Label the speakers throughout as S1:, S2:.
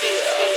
S1: feel.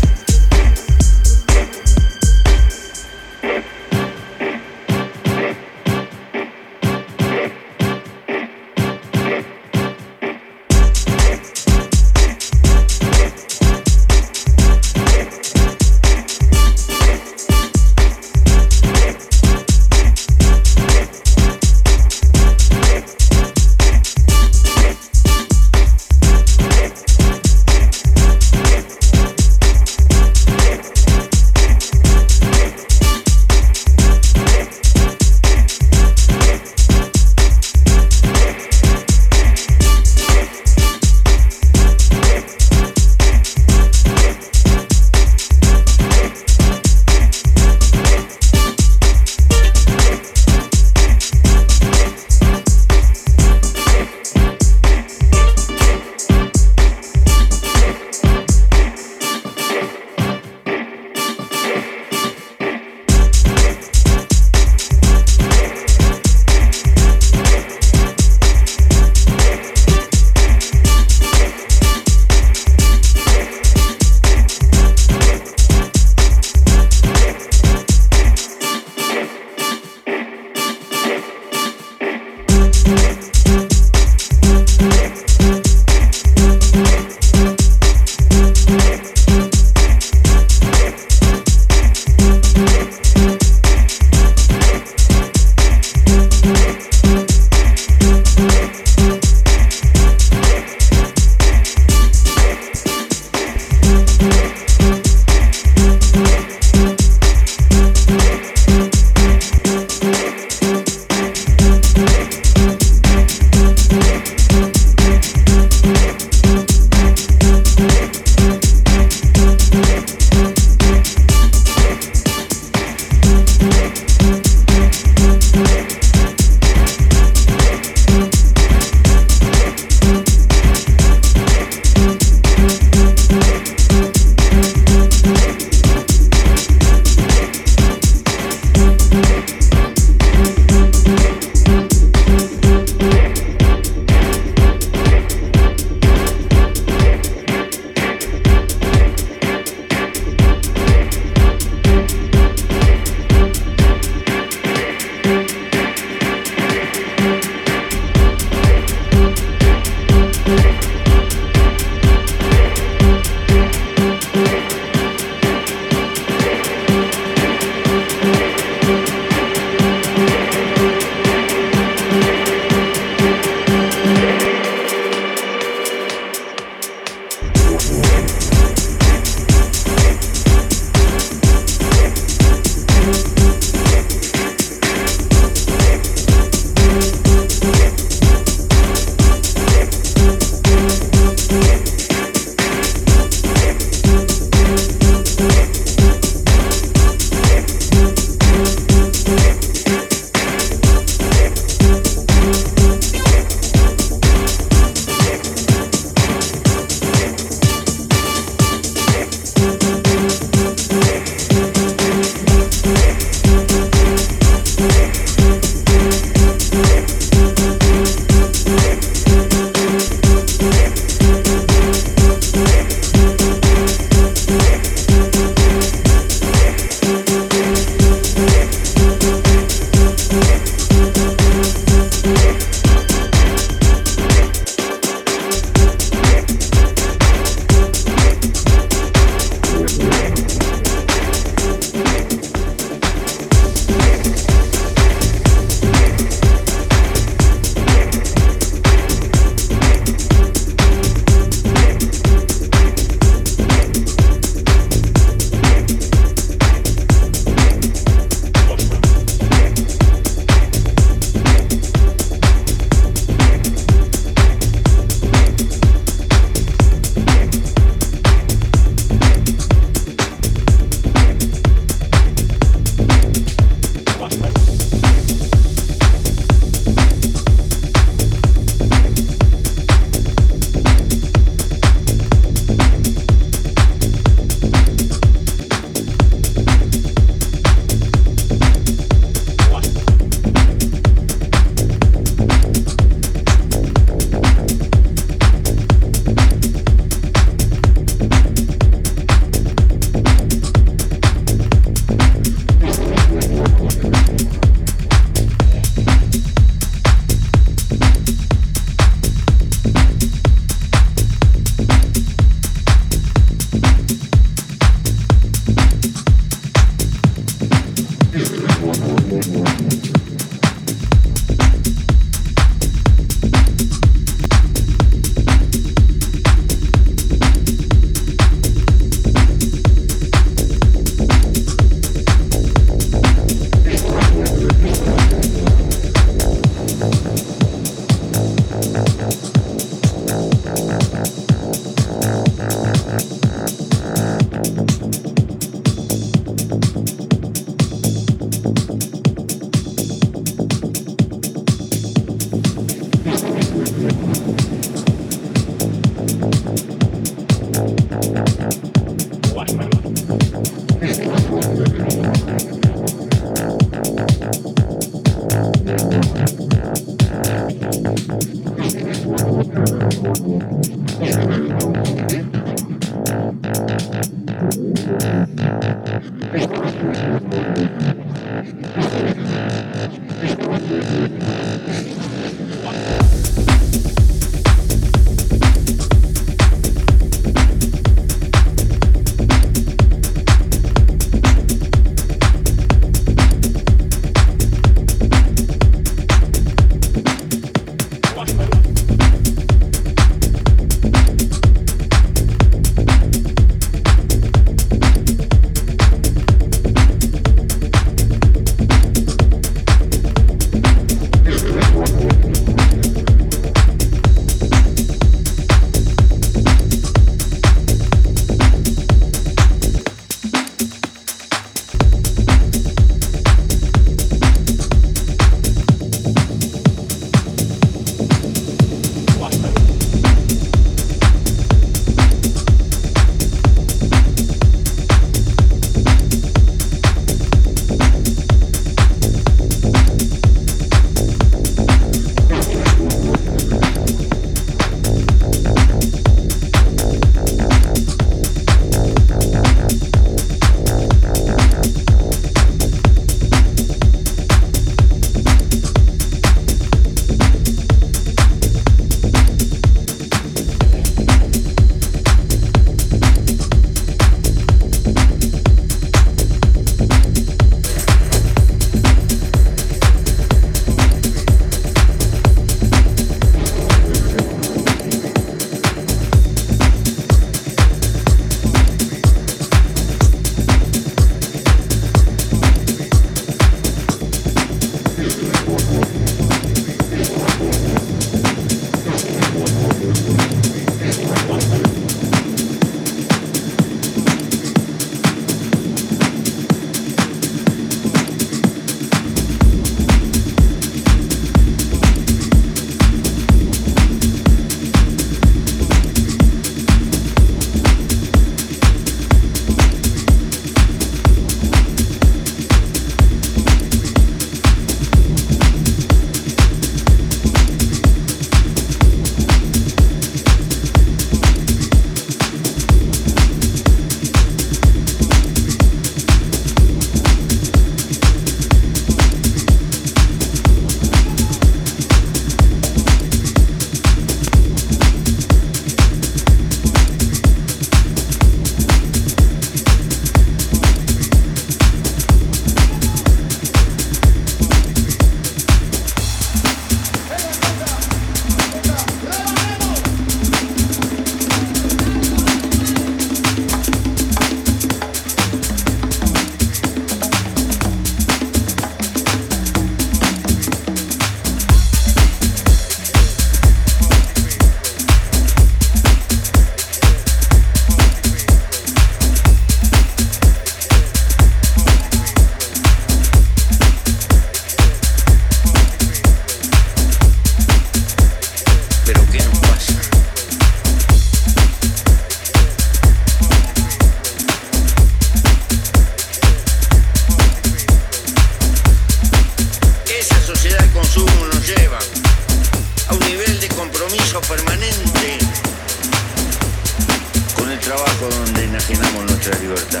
S1: trabajo donde enajenamos nuestra libertad.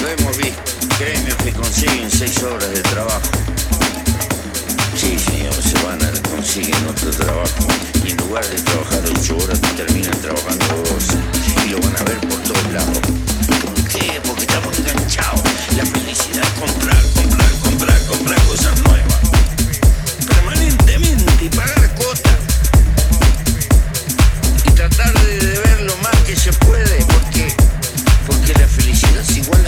S1: Lo hemos visto, gremios que consiguen seis horas de trabajo. Sí, señor, se van a consiguen otro trabajo y en lugar de trabajar ocho horas terminan trabajando 12 y lo van a ver por todos lados. ¿Por qué? Porque estamos enganchados. La felicidad es comprar, comprar, comprar, comprar cosas nuevas. Permanentemente y pagar que se puede, porque, porque la felicidad es igual